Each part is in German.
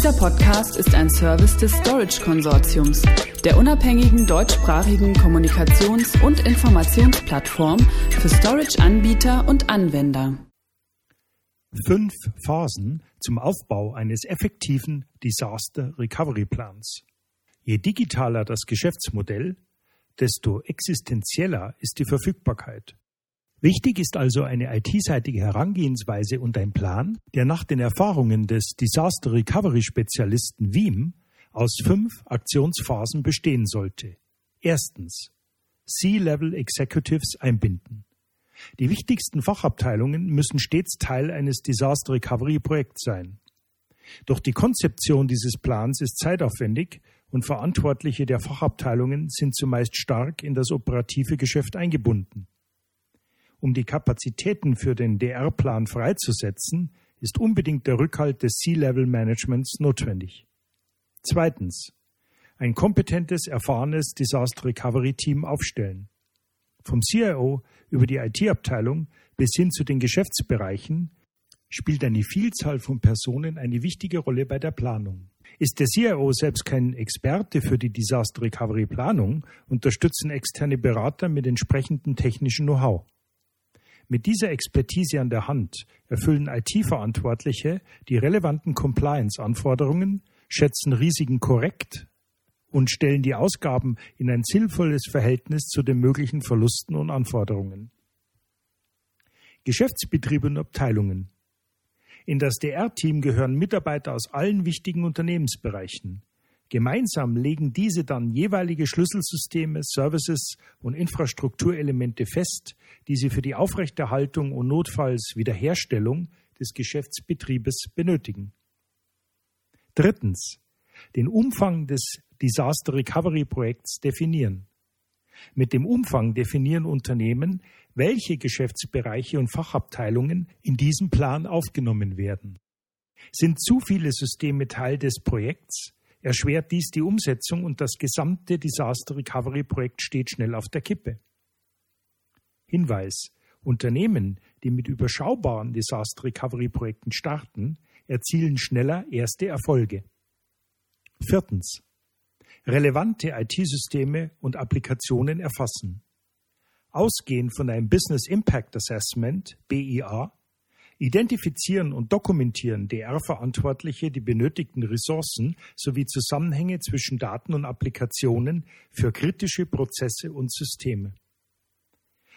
Dieser Podcast ist ein Service des Storage Konsortiums, der unabhängigen deutschsprachigen Kommunikations- und Informationsplattform für Storage-Anbieter und Anwender. Fünf Phasen zum Aufbau eines effektiven Disaster Recovery Plans. Je digitaler das Geschäftsmodell, desto existenzieller ist die Verfügbarkeit. Wichtig ist also eine IT-seitige Herangehensweise und ein Plan, der nach den Erfahrungen des Disaster Recovery Spezialisten Wiem aus fünf Aktionsphasen bestehen sollte. Erstens. C-Level Executives einbinden. Die wichtigsten Fachabteilungen müssen stets Teil eines Disaster Recovery Projekts sein. Doch die Konzeption dieses Plans ist zeitaufwendig und Verantwortliche der Fachabteilungen sind zumeist stark in das operative Geschäft eingebunden. Um die Kapazitäten für den DR-Plan freizusetzen, ist unbedingt der Rückhalt des C-Level-Managements notwendig. Zweitens. Ein kompetentes, erfahrenes Disaster Recovery Team aufstellen. Vom CIO über die IT-Abteilung bis hin zu den Geschäftsbereichen spielt eine Vielzahl von Personen eine wichtige Rolle bei der Planung. Ist der CIO selbst kein Experte für die Disaster Recovery Planung, unterstützen externe Berater mit entsprechendem technischen Know-how. Mit dieser Expertise an der Hand erfüllen IT-Verantwortliche die relevanten Compliance-Anforderungen, schätzen Risiken korrekt und stellen die Ausgaben in ein sinnvolles Verhältnis zu den möglichen Verlusten und Anforderungen. Geschäftsbetriebe und Abteilungen. In das DR-Team gehören Mitarbeiter aus allen wichtigen Unternehmensbereichen. Gemeinsam legen diese dann jeweilige Schlüsselsysteme, Services und Infrastrukturelemente fest, die sie für die Aufrechterhaltung und notfalls Wiederherstellung des Geschäftsbetriebes benötigen. Drittens. Den Umfang des Disaster Recovery Projekts definieren. Mit dem Umfang definieren Unternehmen, welche Geschäftsbereiche und Fachabteilungen in diesem Plan aufgenommen werden. Sind zu viele Systeme Teil des Projekts, erschwert dies die Umsetzung und das gesamte Disaster Recovery Projekt steht schnell auf der Kippe. Hinweis. Unternehmen, die mit überschaubaren Disaster Recovery Projekten starten, erzielen schneller erste Erfolge. Viertens. Relevante IT-Systeme und Applikationen erfassen. Ausgehend von einem Business Impact Assessment, BIA, Identifizieren und dokumentieren DR-Verantwortliche die benötigten Ressourcen sowie Zusammenhänge zwischen Daten und Applikationen für kritische Prozesse und Systeme.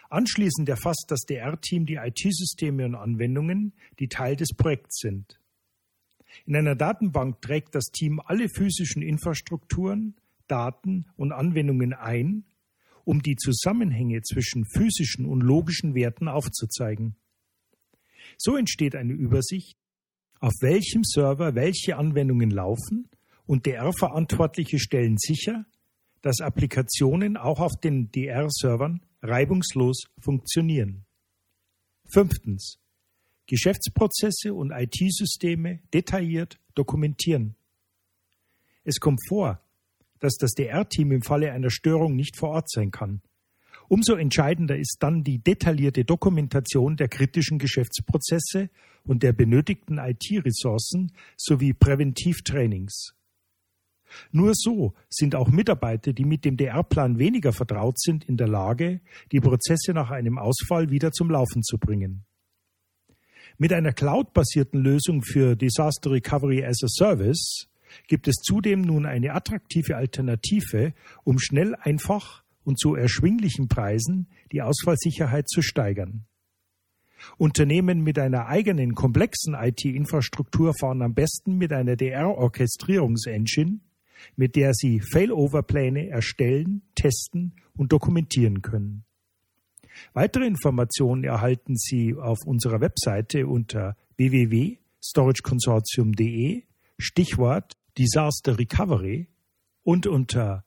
Anschließend erfasst das DR-Team die IT-Systeme und Anwendungen, die Teil des Projekts sind. In einer Datenbank trägt das Team alle physischen Infrastrukturen, Daten und Anwendungen ein, um die Zusammenhänge zwischen physischen und logischen Werten aufzuzeigen. So entsteht eine Übersicht, auf welchem Server welche Anwendungen laufen und DR-Verantwortliche stellen sicher, dass Applikationen auch auf den DR-Servern reibungslos funktionieren. Fünftens. Geschäftsprozesse und IT-Systeme detailliert dokumentieren. Es kommt vor, dass das DR-Team im Falle einer Störung nicht vor Ort sein kann. Umso entscheidender ist dann die detaillierte Dokumentation der kritischen Geschäftsprozesse und der benötigten IT-Ressourcen sowie Präventivtrainings. Nur so sind auch Mitarbeiter, die mit dem DR-Plan weniger vertraut sind, in der Lage, die Prozesse nach einem Ausfall wieder zum Laufen zu bringen. Mit einer cloud-basierten Lösung für Disaster Recovery as a Service gibt es zudem nun eine attraktive Alternative, um schnell einfach und zu erschwinglichen Preisen die Ausfallsicherheit zu steigern. Unternehmen mit einer eigenen komplexen IT-Infrastruktur fahren am besten mit einer DR-Orchestrierungsengine, mit der sie Failover-Pläne erstellen, testen und dokumentieren können. Weitere Informationen erhalten Sie auf unserer Webseite unter www.storageconsortium.de Stichwort Disaster Recovery und unter